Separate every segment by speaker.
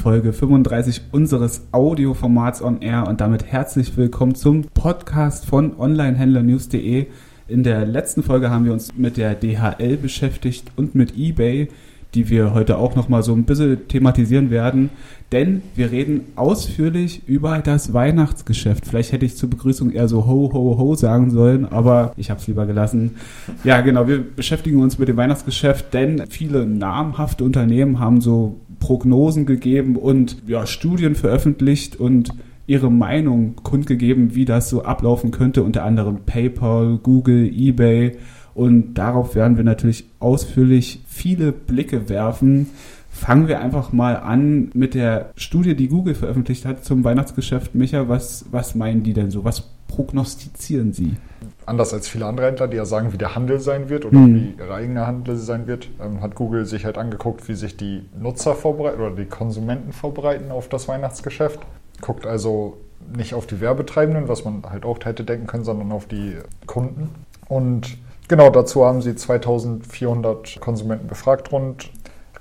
Speaker 1: Folge 35 unseres Audioformats on Air und damit herzlich willkommen zum Podcast von Onlinehändlernews.de. In der letzten Folge haben wir uns mit der DHL beschäftigt und mit eBay die wir heute auch noch mal so ein bisschen thematisieren werden, denn wir reden ausführlich über das Weihnachtsgeschäft. Vielleicht hätte ich zur Begrüßung eher so ho ho ho sagen sollen, aber ich habe es lieber gelassen. Ja, genau, wir beschäftigen uns mit dem Weihnachtsgeschäft, denn viele namhafte Unternehmen haben so Prognosen gegeben und ja, Studien veröffentlicht und ihre Meinung kundgegeben, wie das so ablaufen könnte, unter anderem PayPal, Google, eBay und darauf werden wir natürlich ausführlich viele Blicke werfen. Fangen wir einfach mal an mit der Studie, die Google veröffentlicht hat zum Weihnachtsgeschäft. Micha, was, was meinen die denn so? Was prognostizieren sie?
Speaker 2: Anders als viele andere Händler, die ja sagen, wie der Handel sein wird oder hm. wie ihre eigene Handel sein wird, ähm, hat Google sich halt angeguckt, wie sich die Nutzer vorbereiten oder die Konsumenten vorbereiten auf das Weihnachtsgeschäft. Guckt also nicht auf die Werbetreibenden, was man halt auch hätte denken können, sondern auf die Kunden. Und Genau, dazu haben sie 2400 Konsumenten befragt rund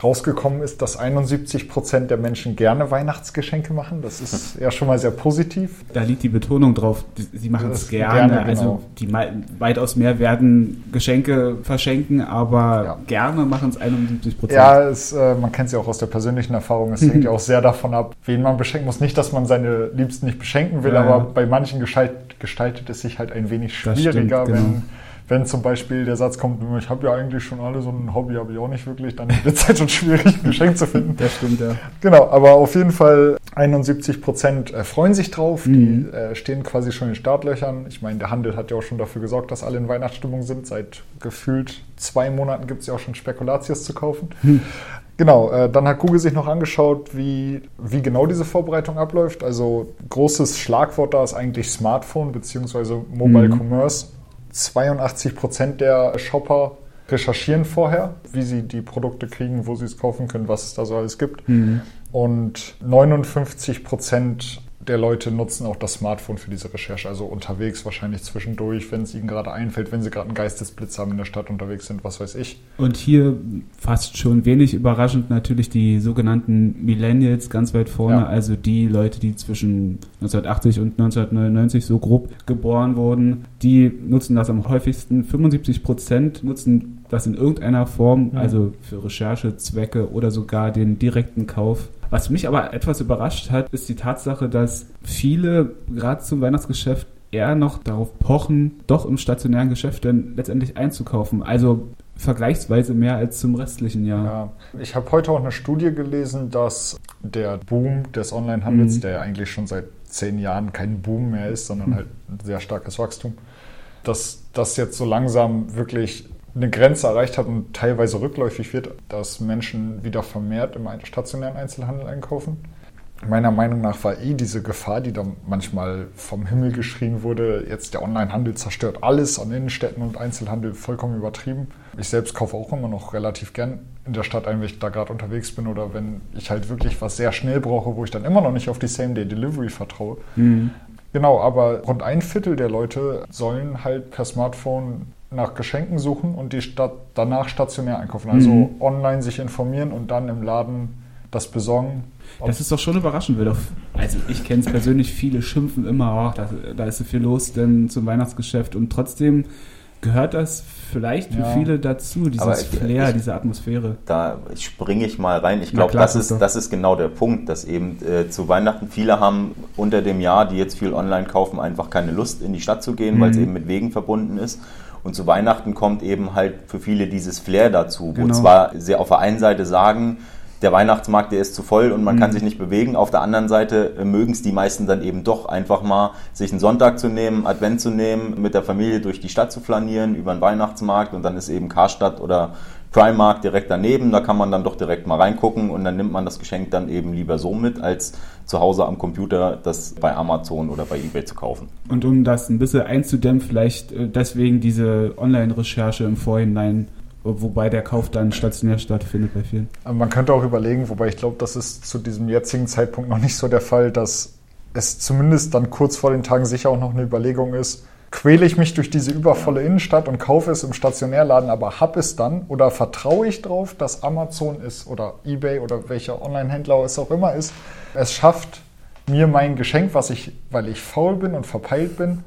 Speaker 2: rausgekommen ist, dass 71 Prozent der Menschen gerne Weihnachtsgeschenke machen. Das ist ja schon mal sehr positiv.
Speaker 1: Da liegt die Betonung drauf, sie machen es gerne. gerne also genau. Also die weitaus mehr werden Geschenke verschenken, aber ja. gerne machen es 71 Prozent.
Speaker 2: Ja, es, äh, man kennt es ja auch aus der persönlichen Erfahrung. Es hängt ja auch sehr davon ab, wen man beschenken muss. Nicht, dass man seine Liebsten nicht beschenken will, ja, aber ja. bei manchen gestaltet es sich halt ein wenig schwieriger, stimmt, genau. wenn wenn zum Beispiel der Satz kommt, ich habe ja eigentlich schon alle so ein Hobby, habe ich auch nicht wirklich, dann wird es halt schon schwierig, ein Geschenk zu finden.
Speaker 1: Das stimmt, ja.
Speaker 2: Genau, aber auf jeden Fall 71 Prozent äh, freuen sich drauf, mhm. die äh, stehen quasi schon in Startlöchern. Ich meine, der Handel hat ja auch schon dafür gesorgt, dass alle in Weihnachtsstimmung sind. Seit gefühlt zwei Monaten gibt es ja auch schon Spekulatius zu kaufen. Mhm. Genau, äh, dann hat Google sich noch angeschaut, wie, wie genau diese Vorbereitung abläuft. Also großes Schlagwort da ist eigentlich Smartphone bzw. Mobile mhm. Commerce. 82 Prozent der Shopper recherchieren vorher, wie sie die Produkte kriegen, wo sie es kaufen können, was es da so alles gibt. Mhm. Und 59 Prozent der Leute nutzen auch das Smartphone für diese Recherche, also unterwegs wahrscheinlich zwischendurch, wenn es ihnen gerade einfällt, wenn sie gerade einen Geistesblitz haben in der Stadt unterwegs sind, was weiß ich.
Speaker 1: Und hier fast schon wenig überraschend natürlich die sogenannten Millennials ganz weit vorne, ja. also die Leute, die zwischen 1980 und 1999 so grob geboren wurden, die nutzen das am häufigsten. 75 Prozent nutzen das in irgendeiner Form, ja. also für Recherchezwecke oder sogar den direkten Kauf was mich aber etwas überrascht hat, ist die Tatsache, dass viele gerade zum Weihnachtsgeschäft eher noch darauf pochen, doch im stationären Geschäft dann letztendlich einzukaufen. Also vergleichsweise mehr als zum restlichen Jahr. Ja,
Speaker 2: ich habe heute auch eine Studie gelesen, dass der Boom des Onlinehandels, mhm. der ja eigentlich schon seit zehn Jahren kein Boom mehr ist, sondern mhm. halt ein sehr starkes Wachstum, dass das jetzt so langsam wirklich eine Grenze erreicht hat und teilweise rückläufig wird, dass Menschen wieder vermehrt im stationären Einzelhandel einkaufen. Meiner Meinung nach war eh diese Gefahr, die da manchmal vom Himmel geschrien wurde, jetzt der Onlinehandel zerstört alles an Innenstädten und Einzelhandel vollkommen übertrieben. Ich selbst kaufe auch immer noch relativ gern in der Stadt ein, wenn ich da gerade unterwegs bin oder wenn ich halt wirklich was sehr schnell brauche, wo ich dann immer noch nicht auf die Same-Day-Delivery vertraue. Mhm. Genau, aber rund ein Viertel der Leute sollen halt per Smartphone nach Geschenken suchen und die Stadt danach stationär einkaufen. Also mhm. online sich informieren und dann im Laden das besorgen.
Speaker 1: Das ist doch schon überraschend, weil doch, also ich kenne es persönlich, viele schimpfen immer, oh, da, da, ist so viel los denn zum Weihnachtsgeschäft und trotzdem gehört das vielleicht für ja. viele dazu, dieses ich, Flair, ich, diese Atmosphäre.
Speaker 3: Da springe ich mal rein. Ich glaube, das, ist, das ist genau der Punkt, dass eben äh, zu Weihnachten viele haben unter dem Jahr, die jetzt viel online kaufen, einfach keine Lust in die Stadt zu gehen, mhm. weil es eben mit Wegen verbunden ist. Und zu Weihnachten kommt eben halt für viele dieses Flair dazu, genau. wo zwar sie auf der einen Seite sagen, der Weihnachtsmarkt, der ist zu voll und man mhm. kann sich nicht bewegen. Auf der anderen Seite äh, mögen es die meisten dann eben doch einfach mal, sich einen Sonntag zu nehmen, Advent zu nehmen, mit der Familie durch die Stadt zu flanieren, über den Weihnachtsmarkt und dann ist eben Karstadt oder Primark direkt daneben, da kann man dann doch direkt mal reingucken und dann nimmt man das Geschenk dann eben lieber so mit, als zu Hause am Computer das bei Amazon oder bei eBay zu kaufen.
Speaker 1: Und um das ein bisschen einzudämmen, vielleicht äh, deswegen diese Online-Recherche im Vorhinein wobei der Kauf dann stationär stattfindet bei vielen.
Speaker 2: Man könnte auch überlegen, wobei ich glaube, das ist zu diesem jetzigen Zeitpunkt noch nicht so der Fall, dass es zumindest dann kurz vor den Tagen sicher auch noch eine Überlegung ist, quäle ich mich durch diese übervolle Innenstadt und kaufe es im Stationärladen, aber habe es dann oder vertraue ich darauf, dass Amazon ist oder eBay oder welcher Online-Händler es auch immer ist, es schafft, mir mein Geschenk, was ich, weil ich faul bin und verpeilt bin,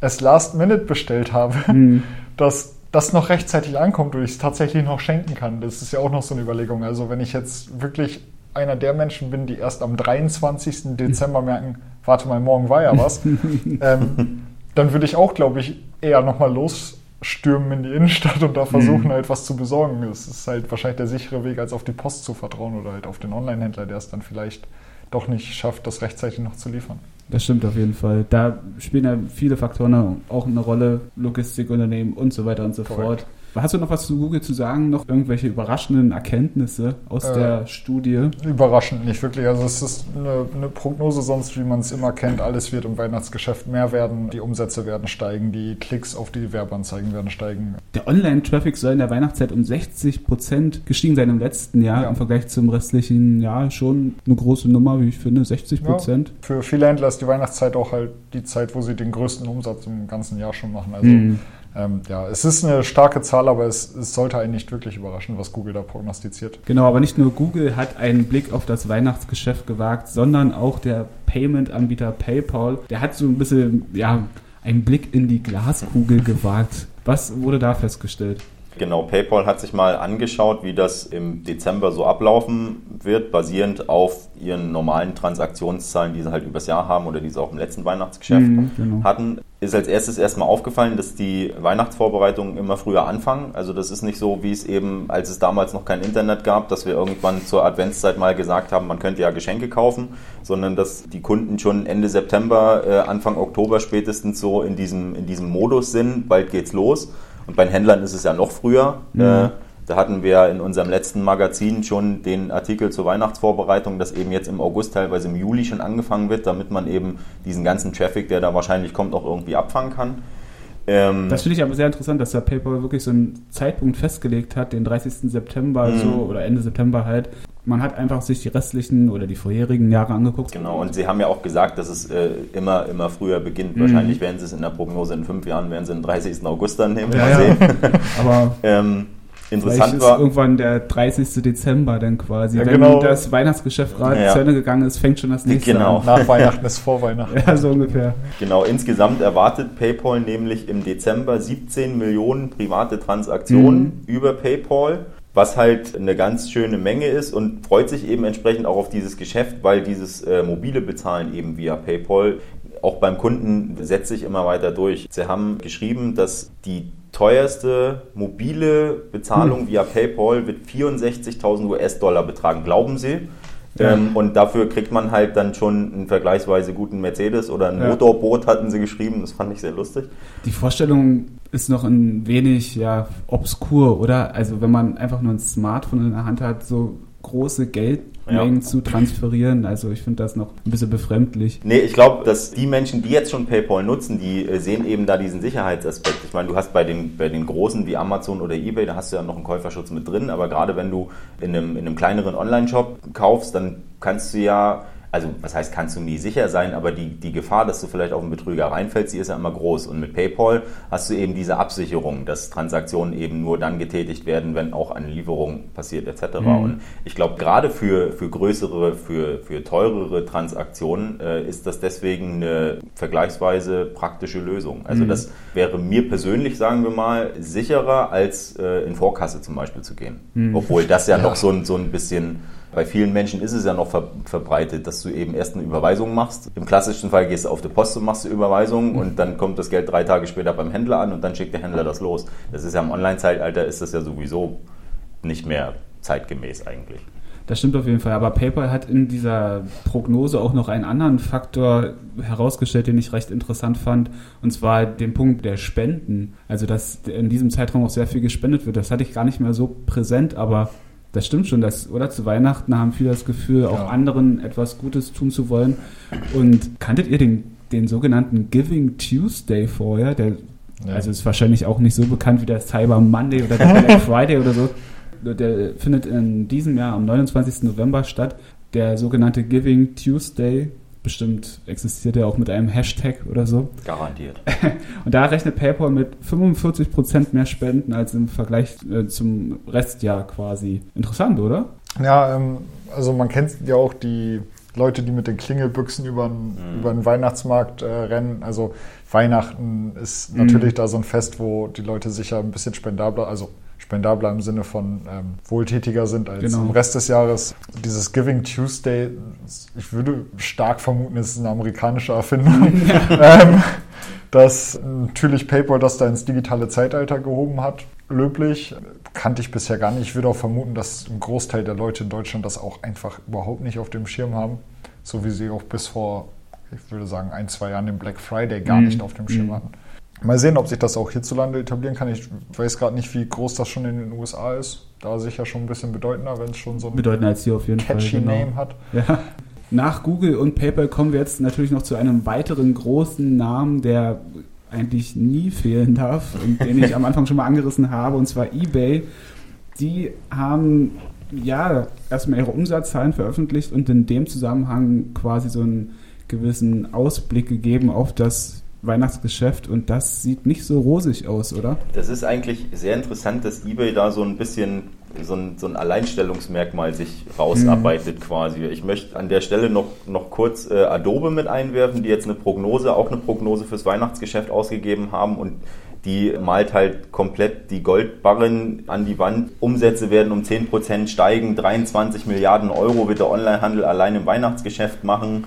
Speaker 2: es last minute bestellt habe, mhm. dass das noch rechtzeitig ankommt und ich es tatsächlich noch schenken kann. Das ist ja auch noch so eine Überlegung. Also wenn ich jetzt wirklich einer der Menschen bin, die erst am 23. Dezember merken, warte mal, morgen war ja was, ähm, dann würde ich auch, glaube ich, eher nochmal losstürmen in die Innenstadt und da versuchen, mhm. halt was zu besorgen. Das ist halt wahrscheinlich der sichere Weg, als auf die Post zu vertrauen oder halt auf den Online-Händler, der es dann vielleicht doch nicht schafft, das rechtzeitig noch zu liefern.
Speaker 1: Das stimmt auf jeden Fall. Da spielen ja viele Faktoren auch eine Rolle, Logistikunternehmen und so weiter und so Korrekt. fort. Hast du noch was zu Google zu sagen? Noch irgendwelche überraschenden Erkenntnisse aus äh, der Studie?
Speaker 2: Überraschend nicht wirklich. Also es ist eine, eine Prognose sonst, wie man es immer kennt. Alles wird im Weihnachtsgeschäft mehr werden. Die Umsätze werden steigen. Die Klicks auf die Werbeanzeigen werden steigen.
Speaker 1: Der Online-Traffic soll in der Weihnachtszeit um 60 Prozent gestiegen sein im letzten Jahr. Ja. Im Vergleich zum restlichen Jahr schon eine große Nummer, wie ich finde. 60 Prozent. Ja,
Speaker 2: für viele Händler ist die Weihnachtszeit auch halt die Zeit, wo sie den größten Umsatz im ganzen Jahr schon machen. Also mhm. Ähm, ja, es ist eine starke Zahl, aber es, es, sollte einen nicht wirklich überraschen, was Google da prognostiziert.
Speaker 1: Genau, aber nicht nur Google hat einen Blick auf das Weihnachtsgeschäft gewagt, sondern auch der Payment-Anbieter PayPal. Der hat so ein bisschen, ja, einen Blick in die Glaskugel gewagt. Was wurde da festgestellt?
Speaker 3: Genau, PayPal hat sich mal angeschaut, wie das im Dezember so ablaufen wird, basierend auf ihren normalen Transaktionszahlen, die sie halt übers Jahr haben oder die sie auch im letzten Weihnachtsgeschäft mhm, genau. hatten. Ist als erstes erstmal aufgefallen, dass die Weihnachtsvorbereitungen immer früher anfangen. Also das ist nicht so, wie es eben, als es damals noch kein Internet gab, dass wir irgendwann zur Adventszeit mal gesagt haben, man könnte ja Geschenke kaufen, sondern dass die Kunden schon Ende September, äh, Anfang Oktober spätestens so in diesem, in diesem Modus sind, bald geht's los. Und bei den Händlern ist es ja noch früher. Mhm. Äh, da hatten wir in unserem letzten Magazin schon den Artikel zur Weihnachtsvorbereitung, dass eben jetzt im August, teilweise im Juli schon angefangen wird, damit man eben diesen ganzen Traffic, der da wahrscheinlich kommt, auch irgendwie abfangen kann.
Speaker 1: Ähm, das finde ich aber sehr interessant, dass der PayPal wirklich so einen Zeitpunkt festgelegt hat, den 30. September mhm. so oder Ende September halt. Man hat einfach sich die restlichen oder die vorherigen Jahre angeguckt.
Speaker 3: Genau, und Sie haben ja auch gesagt, dass es äh, immer, immer früher beginnt. Mhm. Wahrscheinlich werden Sie es in der Prognose in fünf Jahren, werden Sie den 30. August dann nehmen. Ja, mal sehen.
Speaker 1: aber ähm, Interessant war. irgendwann der 30. Dezember dann quasi. Ja, Wenn genau. das Weihnachtsgeschäft gerade ja. zu Ende gegangen ist, fängt schon das nächste
Speaker 2: genau. an. Nach Weihnachten ist vor Weihnachten.
Speaker 1: Ja, so ungefähr.
Speaker 3: Genau, insgesamt erwartet PayPal nämlich im Dezember 17 Millionen private Transaktionen mhm. über PayPal was halt eine ganz schöne Menge ist und freut sich eben entsprechend auch auf dieses Geschäft, weil dieses äh, mobile Bezahlen eben via PayPal auch beim Kunden setzt sich immer weiter durch. Sie haben geschrieben, dass die teuerste mobile Bezahlung hm. via PayPal wird 64.000 US-Dollar betragen. Glauben Sie? Ja. Ähm, und dafür kriegt man halt dann schon einen vergleichsweise guten Mercedes oder ein ja. Motorboot, hatten sie geschrieben. Das fand ich sehr lustig.
Speaker 1: Die Vorstellung ist noch ein wenig ja, obskur, oder? Also wenn man einfach nur ein Smartphone in der Hand hat, so große Geldmengen ja. zu transferieren. Also ich finde das noch ein bisschen befremdlich.
Speaker 3: Nee, ich glaube, dass die Menschen, die jetzt schon PayPal nutzen, die äh, sehen eben da diesen Sicherheitsaspekt. Ich meine, du hast bei den, bei den großen wie Amazon oder eBay, da hast du ja noch einen Käuferschutz mit drin, aber gerade wenn du in einem, in einem kleineren Online-Shop kaufst, dann kannst du ja also was heißt, kannst du nie sicher sein, aber die, die Gefahr, dass du vielleicht auf einen Betrüger reinfällst, die ist ja immer groß. Und mit PayPal hast du eben diese Absicherung, dass Transaktionen eben nur dann getätigt werden, wenn auch eine Lieferung passiert etc. Mhm. Und ich glaube, gerade für, für größere, für, für teurere Transaktionen äh, ist das deswegen eine vergleichsweise praktische Lösung. Also mhm. das wäre mir persönlich, sagen wir mal, sicherer, als äh, in Vorkasse zum Beispiel zu gehen. Mhm. Obwohl das ja, ja, noch so ein, so ein bisschen bei vielen Menschen ist es ja noch ver verbreitet, dass du eben erst eine Überweisung machst. Im klassischen Fall gehst du auf die Post und machst eine Überweisung mhm. und dann kommt das Geld drei Tage später beim Händler an und dann schickt der Händler das los. Das ist ja im Online-Zeitalter ist das ja sowieso nicht mehr zeitgemäß eigentlich.
Speaker 1: Das stimmt auf jeden Fall. Aber PayPal hat in dieser Prognose auch noch einen anderen Faktor herausgestellt, den ich recht interessant fand. Und zwar den Punkt der Spenden. Also, dass in diesem Zeitraum auch sehr viel gespendet wird. Das hatte ich gar nicht mehr so präsent, aber das stimmt schon, dass, oder zu Weihnachten haben viele das Gefühl, auch ja. anderen etwas Gutes tun zu wollen. Und kanntet ihr den, den sogenannten Giving Tuesday vorher? Der, ja. Also ist wahrscheinlich auch nicht so bekannt wie der Cyber Monday oder der Black Friday oder so. Der findet in diesem Jahr am 29. November statt. Der sogenannte Giving Tuesday bestimmt existiert er auch mit einem Hashtag oder so.
Speaker 3: Garantiert.
Speaker 1: Und da rechnet PayPal mit 45% mehr Spenden als im Vergleich äh, zum Restjahr quasi. Interessant, oder?
Speaker 2: Ja, ähm, also man kennt ja auch die Leute, die mit den Klingelbüchsen über den, mhm. über den Weihnachtsmarkt äh, rennen. Also Weihnachten ist mhm. natürlich da so ein Fest, wo die Leute sicher ein bisschen spendabler, also spendabler im Sinne von ähm, wohltätiger sind als genau. im Rest des Jahres. Dieses Giving Tuesday, ich würde stark vermuten, es ist eine amerikanische Erfindung. ähm, dass natürlich PayPal das da ins digitale Zeitalter gehoben hat. Löblich. Kannte ich bisher gar nicht. Ich würde auch vermuten, dass ein Großteil der Leute in Deutschland das auch einfach überhaupt nicht auf dem Schirm haben. So wie sie auch bis vor, ich würde sagen, ein, zwei Jahren den Black Friday gar mhm. nicht auf dem Schirm mhm. hatten. Mal sehen, ob sich das auch hierzulande etablieren kann. Ich weiß gerade nicht, wie groß das schon in den USA ist. Da sicher schon ein bisschen bedeutender, wenn es schon so ein
Speaker 1: bedeutender als hier auf jeden
Speaker 2: catchy
Speaker 1: Fall,
Speaker 2: genau. Name hat.
Speaker 1: Ja. Nach Google und PayPal kommen wir jetzt natürlich noch zu einem weiteren großen Namen, der eigentlich nie fehlen darf und den ich am Anfang schon mal angerissen habe, und zwar eBay. Die haben ja erstmal ihre Umsatzzahlen veröffentlicht und in dem Zusammenhang quasi so einen gewissen Ausblick gegeben auf das Weihnachtsgeschäft und das sieht nicht so rosig aus, oder?
Speaker 3: Das ist eigentlich sehr interessant, dass eBay da so ein bisschen so ein, so ein Alleinstellungsmerkmal sich rausarbeitet mhm. quasi. Ich möchte an der Stelle noch, noch kurz äh, Adobe mit einwerfen, die jetzt eine Prognose, auch eine Prognose fürs Weihnachtsgeschäft ausgegeben haben und die malt halt komplett die Goldbarren an die Wand. Umsätze werden um 10% steigen, 23 Milliarden Euro wird der Onlinehandel allein im Weihnachtsgeschäft machen.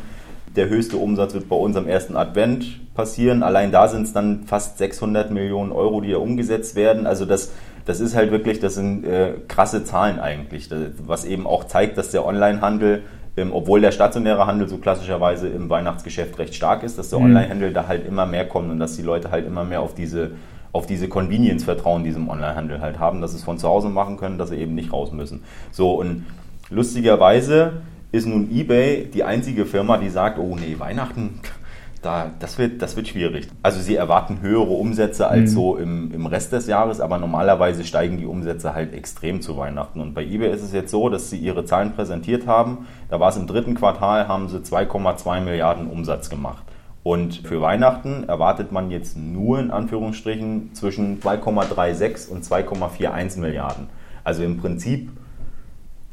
Speaker 3: Der höchste Umsatz wird bei uns am ersten Advent passieren. Allein da sind es dann fast 600 Millionen Euro, die ja umgesetzt werden. Also das, das ist halt wirklich, das sind äh, krasse Zahlen eigentlich, was eben auch zeigt, dass der Onlinehandel, ähm, obwohl der stationäre Handel so klassischerweise im Weihnachtsgeschäft recht stark ist, dass der mhm. Onlinehandel da halt immer mehr kommt und dass die Leute halt immer mehr auf diese auf diese Convenience vertrauen, diesem Onlinehandel halt haben, dass sie es von zu Hause machen können, dass sie eben nicht raus müssen. So und lustigerweise ist nun eBay die einzige Firma, die sagt, oh nee, Weihnachten, da, das, wird, das wird schwierig. Also sie erwarten höhere Umsätze als mhm. so im, im Rest des Jahres, aber normalerweise steigen die Umsätze halt extrem zu Weihnachten. Und bei eBay ist es jetzt so, dass sie ihre Zahlen präsentiert haben. Da war es im dritten Quartal, haben sie 2,2 Milliarden Umsatz gemacht. Und für Weihnachten erwartet man jetzt nur in Anführungsstrichen zwischen 2,36 und 2,41 Milliarden. Also im Prinzip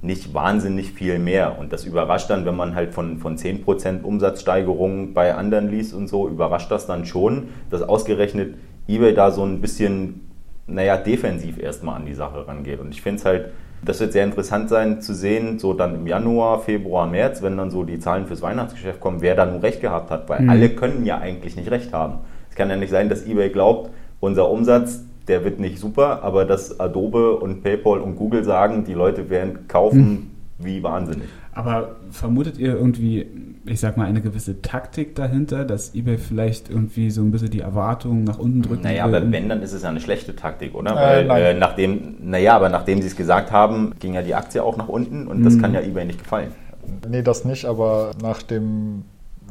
Speaker 3: nicht wahnsinnig viel mehr. Und das überrascht dann, wenn man halt von, von 10% Umsatzsteigerung bei anderen liest und so, überrascht das dann schon, dass ausgerechnet eBay da so ein bisschen, naja, defensiv erstmal an die Sache rangeht. Und ich finde es halt, das wird sehr interessant sein zu sehen, so dann im Januar, Februar, März, wenn dann so die Zahlen fürs Weihnachtsgeschäft kommen, wer da nun recht gehabt hat, weil mhm. alle können ja eigentlich nicht recht haben. Es kann ja nicht sein, dass eBay glaubt, unser Umsatz, der wird nicht super, aber dass Adobe und PayPal und Google sagen, die Leute werden kaufen hm. wie wahnsinnig.
Speaker 1: Aber vermutet ihr irgendwie, ich sag mal, eine gewisse Taktik dahinter, dass eBay vielleicht irgendwie so ein bisschen die Erwartungen nach unten drückt?
Speaker 3: Naja, aber wenn, dann ist es ja eine schlechte Taktik, oder? Äh, Weil äh, nachdem, naja, aber nachdem sie es gesagt haben, ging ja die Aktie auch nach unten und das hm. kann ja eBay nicht gefallen.
Speaker 2: Nee, das nicht, aber nach dem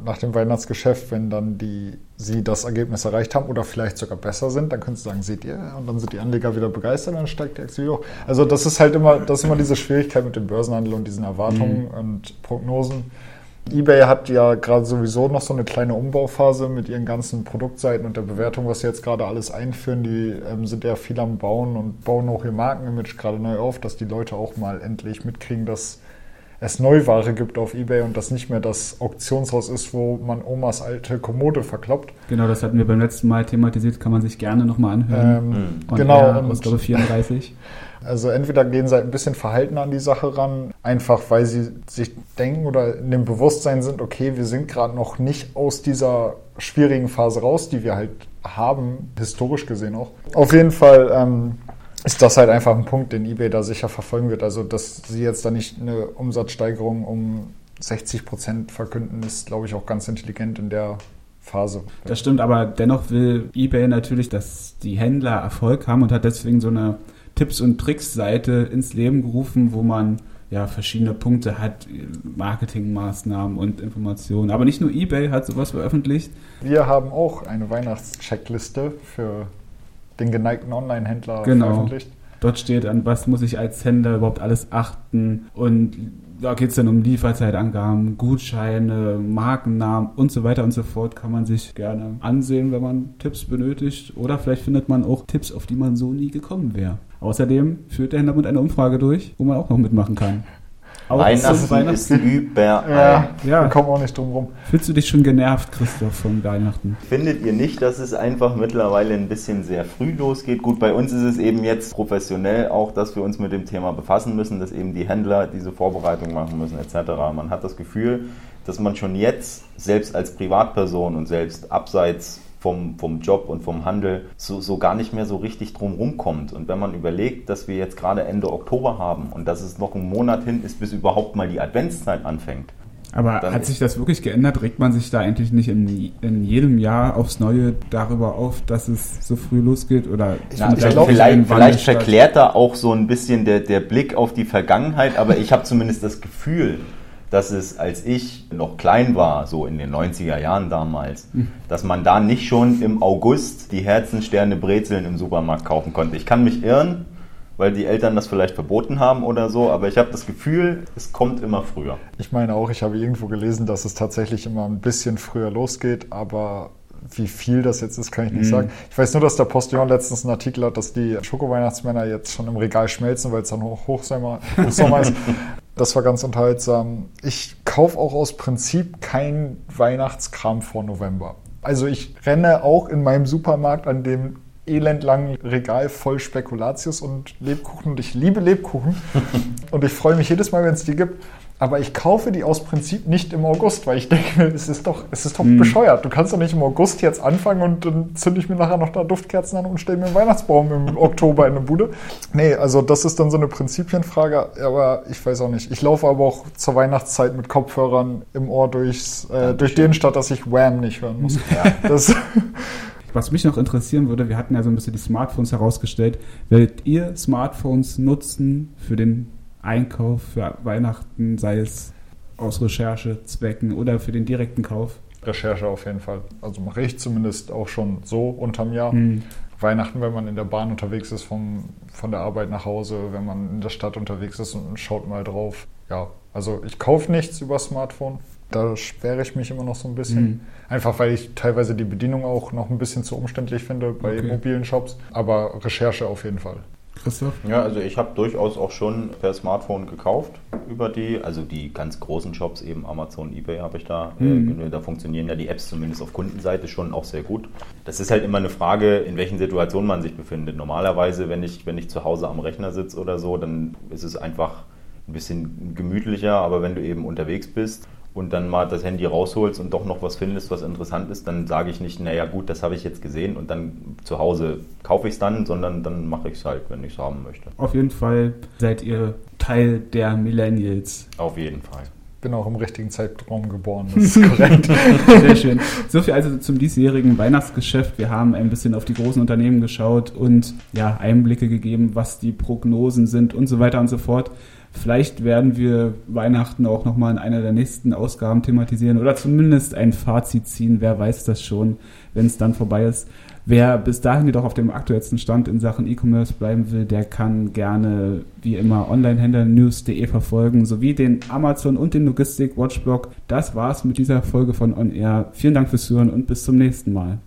Speaker 2: nach dem Weihnachtsgeschäft, wenn dann die, sie das Ergebnis erreicht haben oder vielleicht sogar besser sind, dann können sie sagen, seht ihr, und dann sind die Anleger wieder begeistert, dann steigt die Aktie wieder hoch. Also das ist halt immer, das ist immer diese Schwierigkeit mit dem Börsenhandel und diesen Erwartungen mhm. und Prognosen. eBay hat ja gerade sowieso noch so eine kleine Umbauphase mit ihren ganzen Produktseiten und der Bewertung, was sie jetzt gerade alles einführen. Die ähm, sind ja viel am Bauen und bauen auch ihr Markenimage gerade neu auf, dass die Leute auch mal endlich mitkriegen, dass es Neuware gibt auf Ebay und das nicht mehr das Auktionshaus ist, wo man Omas alte Kommode verkloppt.
Speaker 1: Genau, das hatten wir beim letzten Mal thematisiert, kann man sich gerne nochmal anhören.
Speaker 2: Ähm, und genau.
Speaker 1: Und, glaube 34.
Speaker 2: Also entweder gehen sie halt ein bisschen verhalten an die Sache ran, einfach weil sie sich denken oder in dem Bewusstsein sind, okay, wir sind gerade noch nicht aus dieser schwierigen Phase raus, die wir halt haben, historisch gesehen auch. Auf jeden Fall ähm, ist das halt einfach ein Punkt, den eBay da sicher verfolgen wird. Also, dass sie jetzt da nicht eine Umsatzsteigerung um 60 Prozent verkünden, ist, glaube ich, auch ganz intelligent in der Phase.
Speaker 1: Das stimmt, aber dennoch will eBay natürlich, dass die Händler Erfolg haben und hat deswegen so eine Tipps- und Tricks-Seite ins Leben gerufen, wo man ja verschiedene Punkte hat, Marketingmaßnahmen und Informationen. Aber nicht nur eBay hat sowas veröffentlicht.
Speaker 2: Wir haben auch eine Weihnachtscheckliste für den geneigten Online-Händler
Speaker 1: genau. veröffentlicht. Dort steht, an was muss ich als Händler überhaupt alles achten und da geht es dann um Lieferzeitangaben, Gutscheine, Markennamen und so weiter und so fort. Kann man sich gerne ansehen, wenn man Tipps benötigt. Oder vielleicht findet man auch Tipps, auf die man so nie gekommen wäre. Außerdem führt der Händler mit einer Umfrage durch, wo man auch noch mitmachen kann.
Speaker 3: Auch Weihnachten, Weihnachten ist überall.
Speaker 2: Ja, ja. wir kommen auch nicht drum rum.
Speaker 1: Fühlst du dich schon genervt, Christoph, von Weihnachten?
Speaker 3: Findet ihr nicht, dass es einfach mittlerweile ein bisschen sehr früh losgeht? Gut, bei uns ist es eben jetzt professionell auch, dass wir uns mit dem Thema befassen müssen, dass eben die Händler diese Vorbereitung machen müssen etc. Man hat das Gefühl, dass man schon jetzt, selbst als Privatperson und selbst abseits vom, vom Job und vom Handel so, so gar nicht mehr so richtig drum rumkommt. Und wenn man überlegt, dass wir jetzt gerade Ende Oktober haben und dass es noch einen Monat hin ist, bis überhaupt mal die Adventszeit anfängt.
Speaker 1: Aber hat sich das wirklich geändert? Regt man sich da eigentlich nicht in, in jedem Jahr aufs Neue darüber auf, dass es so früh losgeht? Oder
Speaker 3: ja, ich vielleicht, vielleicht verklärt da auch so ein bisschen der, der Blick auf die Vergangenheit, aber ich habe zumindest das Gefühl, dass es, als ich noch klein war, so in den 90er Jahren damals, mhm. dass man da nicht schon im August die Herzensterne Brezeln im Supermarkt kaufen konnte. Ich kann mich irren, weil die Eltern das vielleicht verboten haben oder so, aber ich habe das Gefühl, es kommt immer früher.
Speaker 2: Ich meine auch, ich habe irgendwo gelesen, dass es tatsächlich immer ein bisschen früher losgeht, aber wie viel das jetzt ist, kann ich nicht mhm. sagen. Ich weiß nur, dass der Postillon letztens einen Artikel hat, dass die Schoko-Weihnachtsmänner jetzt schon im Regal schmelzen, weil es dann Hochsommer, Hochsommer ist. Das war ganz unterhaltsam. Ich kaufe auch aus Prinzip kein Weihnachtskram vor November. Also ich renne auch in meinem Supermarkt an dem elendlangen Regal voll Spekulatius und Lebkuchen und ich liebe Lebkuchen und ich freue mich jedes Mal, wenn es die gibt. Aber ich kaufe die aus Prinzip nicht im August, weil ich denke, es ist doch, es ist doch hm. bescheuert. Du kannst doch nicht im August jetzt anfangen und dann zünde ich mir nachher noch da Duftkerzen an und stelle mir einen Weihnachtsbaum im Oktober in eine Bude. Nee, also das ist dann so eine Prinzipienfrage, aber ich weiß auch nicht. Ich laufe aber auch zur Weihnachtszeit mit Kopfhörern im Ohr durchs, äh, durch den Stadt, dass ich Wham nicht hören muss. Ja. Das
Speaker 1: Was mich noch interessieren würde, wir hatten ja so ein bisschen die Smartphones herausgestellt. Werdet ihr Smartphones nutzen für den Einkauf für Weihnachten, sei es aus Recherchezwecken oder für den direkten Kauf?
Speaker 2: Recherche auf jeden Fall. Also mache ich zumindest auch schon so unterm Jahr. Hm. Weihnachten, wenn man in der Bahn unterwegs ist, vom, von der Arbeit nach Hause, wenn man in der Stadt unterwegs ist und schaut mal drauf. Ja, also ich kaufe nichts über Smartphone. Da sperre ich mich immer noch so ein bisschen. Mhm. Einfach weil ich teilweise die Bedienung auch noch ein bisschen zu umständlich finde bei okay. mobilen Shops. Aber Recherche auf jeden Fall.
Speaker 3: Christoph? Ja, also ich habe durchaus auch schon per Smartphone gekauft über die, also die ganz großen Shops, eben Amazon, Ebay habe ich da. Mhm. Äh, da funktionieren ja die Apps zumindest auf Kundenseite schon auch sehr gut. Das ist halt immer eine Frage, in welchen Situationen man sich befindet. Normalerweise, wenn ich, wenn ich zu Hause am Rechner sitze oder so, dann ist es einfach ein bisschen gemütlicher, aber wenn du eben unterwegs bist und dann mal das Handy rausholst und doch noch was findest, was interessant ist, dann sage ich nicht, naja gut, das habe ich jetzt gesehen und dann zu Hause kaufe ich es dann, sondern dann mache ich es halt, wenn ich es haben möchte.
Speaker 1: Auf jeden Fall seid ihr Teil der Millennials.
Speaker 3: Auf jeden Fall
Speaker 2: bin auch im richtigen Zeitraum geboren, das ist korrekt.
Speaker 1: Sehr schön. So viel also zum diesjährigen Weihnachtsgeschäft. Wir haben ein bisschen auf die großen Unternehmen geschaut und ja, Einblicke gegeben, was die Prognosen sind und so weiter und so fort. Vielleicht werden wir Weihnachten auch nochmal in einer der nächsten Ausgaben thematisieren oder zumindest ein Fazit ziehen. Wer weiß das schon, wenn es dann vorbei ist. Wer bis dahin jedoch auf dem aktuellsten Stand in Sachen E-Commerce bleiben will, der kann gerne wie immer onlinehändlernews.de verfolgen, sowie den Amazon und den Logistik Watchblog. Das war's mit dieser Folge von On Air. Vielen Dank fürs Zuhören und bis zum nächsten Mal.